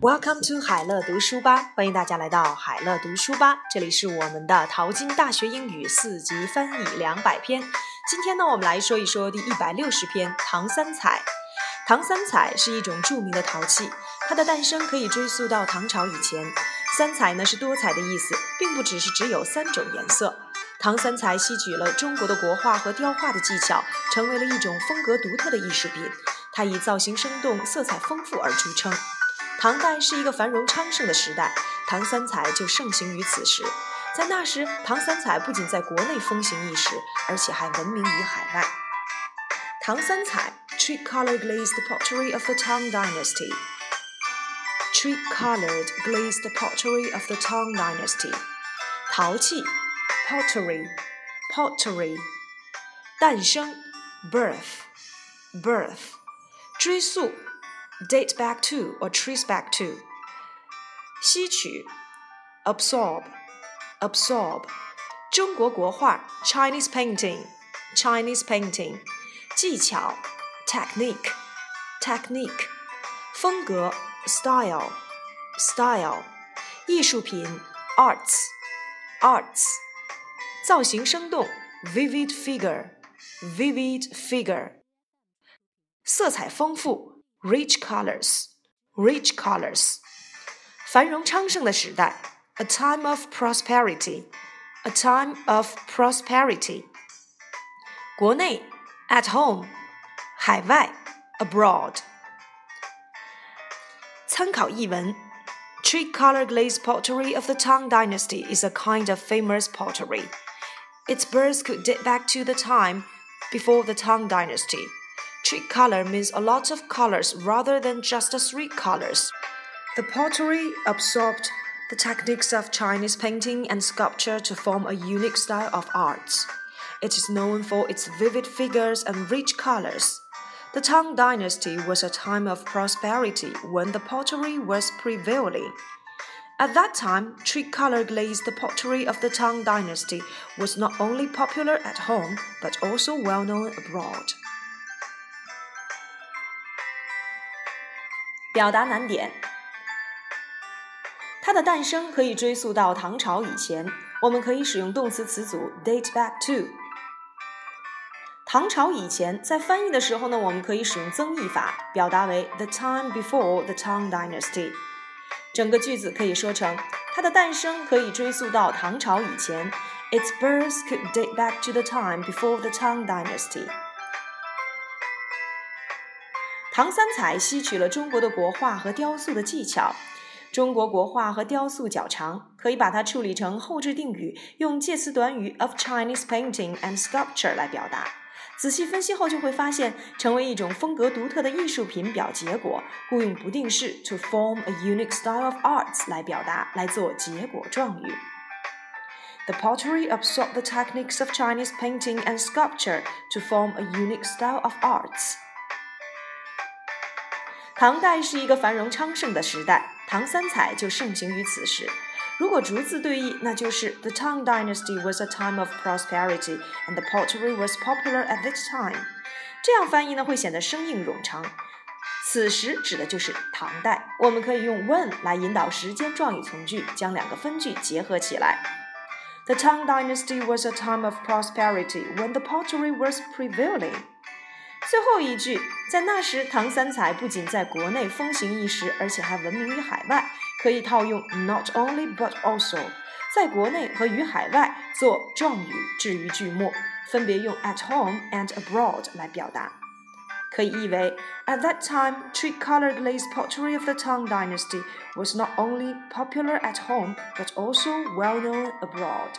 Welcome to 海乐读书吧，欢迎大家来到海乐读书吧，这里是我们的淘金大学英语四级翻译两百篇。今天呢，我们来说一说第一百六十篇唐三彩。唐三彩是一种著名的陶器，它的诞生可以追溯到唐朝以前。三彩呢是多彩的意思，并不只是只有三种颜色。唐三彩吸取了中国的国画和雕画的技巧，成为了一种风格独特的艺术品。它以造型生动、色彩丰富而著称。唐代是一个繁荣昌盛的时代，唐三彩就盛行于此时。在那时，唐三彩不仅在国内风行一时，而且还闻名于海外。唐三彩 （Tricolour glazed pottery of the Tang Dynasty）。Tricolored glazed pottery of the Tang Dynasty。陶器 （Pottery），Pottery。诞生 （Birth），Birth。追溯 （Date back to or trace back to）。吸取 （Absorb），Absorb。中国国画 （Chinese painting），Chinese painting。技巧 （technique），technique。风格 （style），style。艺术品 （arts），arts。造型生动 （vivid figure），vivid figure。色彩丰富 （rich colors），rich colors。繁荣昌盛的时代 （a time of prosperity），a time of prosperity。国内 at home，海外 abroad。参考译文：Tricolour glazed pottery of the Tang Dynasty is a kind of famous pottery. Its birth could date back to the time before the Tang Dynasty. Tricolour means a lot of colors rather than just three colors. The pottery absorbed the techniques of Chinese painting and sculpture to form a unique style of art. It is known for its vivid figures and rich colors. The Tang Dynasty was a time of prosperity when the pottery was prevailing. At that time, tricolour glazed the pottery of the Tang Dynasty was not only popular at home but also well known abroad. 表达难点。它的诞生可以追溯到唐朝以前，我们可以使用动词词组 date back to。唐朝以前，在翻译的时候呢，我们可以使用增益法，表达为 the time before the Tang Dynasty。整个句子可以说成：它的诞生可以追溯到唐朝以前。Its birth could date back to the time before the Tang Dynasty。唐三彩吸取了中国的国画和雕塑的技巧。中国国画和雕塑较长，可以把它处理成后置定语，用介词短语 of Chinese painting and sculpture 来表达。仔细分析后，就会发现，成为一种风格独特的艺术品表结果，故用不定式 to form a unique style of arts 来表达，来做结果状语。The pottery absorbed the techniques of Chinese painting and sculpture to form a unique style of arts。唐代是一个繁荣昌盛的时代，唐三彩就盛行于此时。如果逐字对译，那就是 The Tang Dynasty was a time of prosperity, and the pottery was popular at this time。这样翻译呢，会显得生硬冗长。此时指的就是唐代。我们可以用 when 来引导时间状语从句，将两个分句结合起来。The Tang Dynasty was a time of prosperity when the pottery was prevailing。 最后一句，在那时，唐三彩不仅在国内风行一时，而且还闻名于海外，可以套用 not only but also，在国内和于海外做状语置于句末，分别用 at home and abroad 来表达。可以译为：At that time, tricolored glazed pottery of the Tang Dynasty was not only popular at home but also well known abroad.